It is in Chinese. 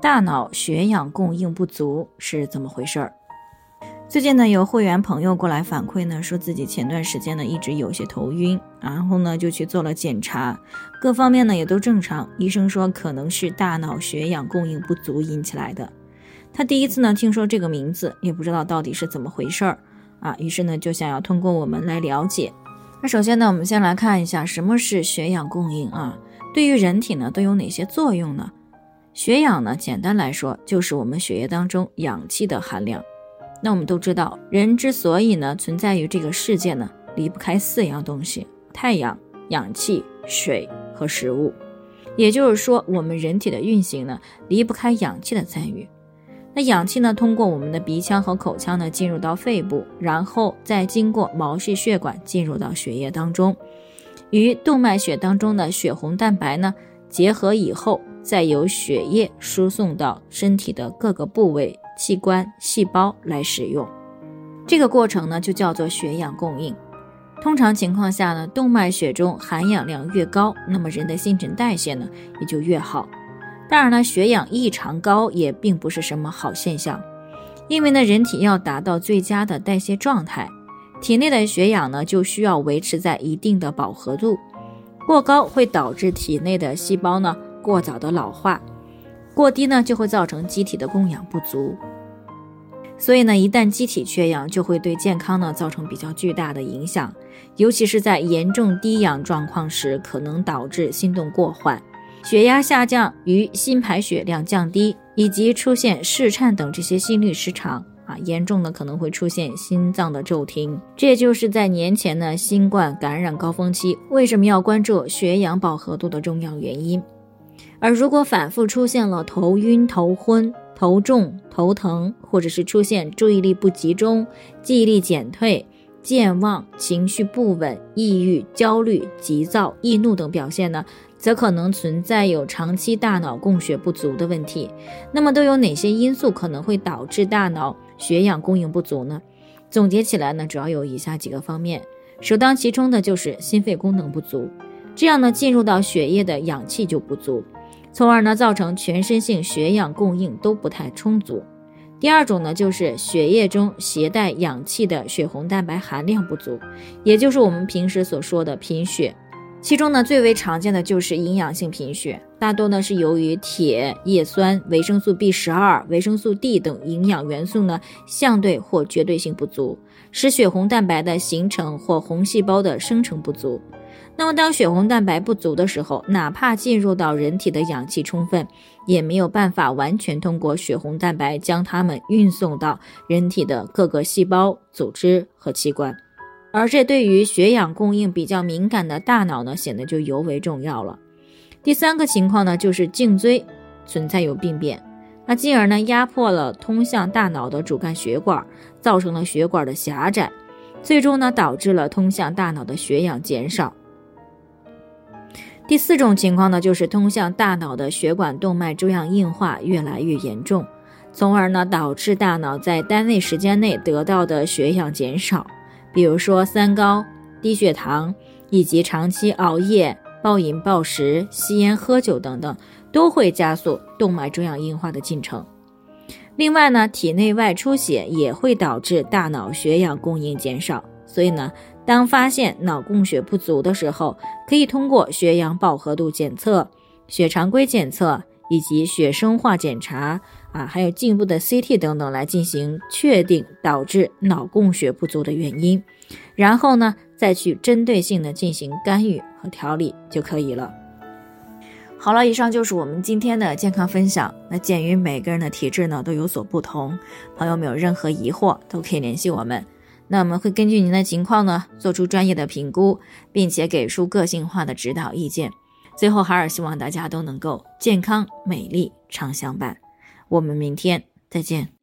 大脑血氧供应不足是怎么回事儿？最近呢，有会员朋友过来反馈呢，说自己前段时间呢一直有些头晕，然后呢就去做了检查，各方面呢也都正常，医生说可能是大脑血氧供应不足引起来的。他第一次呢听说这个名字，也不知道到底是怎么回事儿啊，于是呢就想要通过我们来了解。那首先呢，我们先来看一下什么是血氧供应啊，对于人体呢都有哪些作用呢？血氧呢，简单来说就是我们血液当中氧气的含量。那我们都知道，人之所以呢存在于这个世界呢，离不开四样东西：太阳、氧气、水和食物。也就是说，我们人体的运行呢，离不开氧气的参与。那氧气呢，通过我们的鼻腔和口腔呢，进入到肺部，然后再经过毛细血管进入到血液当中，与动脉血当中的血红蛋白呢结合以后。再由血液输送到身体的各个部位、器官、细胞来使用，这个过程呢就叫做血氧供应。通常情况下呢，动脉血中含氧量越高，那么人的新陈代谢呢也就越好。当然呢，血氧异常高也并不是什么好现象，因为呢，人体要达到最佳的代谢状态，体内的血氧呢就需要维持在一定的饱和度，过高会导致体内的细胞呢。过早的老化，过低呢就会造成机体的供氧不足，所以呢，一旦机体缺氧，就会对健康呢造成比较巨大的影响，尤其是在严重低氧状况时，可能导致心动过缓、血压下降与心排血量降低，以及出现室颤等这些心律失常啊，严重的可能会出现心脏的骤停。这也就是在年前呢新冠感染高峰期，为什么要关注血氧饱和度的重要原因。而如果反复出现了头晕、头昏、头重、头疼，或者是出现注意力不集中、记忆力减退、健忘、情绪不稳、抑郁、焦虑、急躁、易怒等表现呢，则可能存在有长期大脑供血不足的问题。那么都有哪些因素可能会导致大脑血氧供应不足呢？总结起来呢，主要有以下几个方面，首当其冲的就是心肺功能不足，这样呢，进入到血液的氧气就不足。从而呢，造成全身性血氧供应都不太充足。第二种呢，就是血液中携带氧气的血红蛋白含量不足，也就是我们平时所说的贫血。其中呢，最为常见的就是营养性贫血，大多呢是由于铁、叶酸、维生素 B 十二、维生素 D 等营养元素呢相对或绝对性不足，使血红蛋白的形成或红细胞的生成不足。那么，当血红蛋白不足的时候，哪怕进入到人体的氧气充分，也没有办法完全通过血红蛋白将它们运送到人体的各个细胞、组织和器官。而这对于血氧供应比较敏感的大脑呢，显得就尤为重要了。第三个情况呢，就是颈椎存在有病变，那进而呢压迫了通向大脑的主干血管，造成了血管的狭窄，最终呢导致了通向大脑的血氧减少。第四种情况呢，就是通向大脑的血管动脉粥样硬化越来越严重，从而呢导致大脑在单位时间内得到的血氧减少。比如说三高、低血糖以及长期熬夜、暴饮暴食、吸烟喝酒等等，都会加速动脉粥样硬化的进程。另外呢，体内外出血也会导致大脑血氧供应减少，所以呢。当发现脑供血不足的时候，可以通过血氧饱和度检测、血常规检测以及血生化检查啊，还有进一步的 CT 等等来进行确定导致脑供血不足的原因，然后呢再去针对性的进行干预和调理就可以了。好了，以上就是我们今天的健康分享。那鉴于每个人的体质呢都有所不同，朋友们有任何疑惑都可以联系我们。那我们会根据您的情况呢，做出专业的评估，并且给出个性化的指导意见。最后，海尔希望大家都能够健康美丽常相伴。我们明天再见。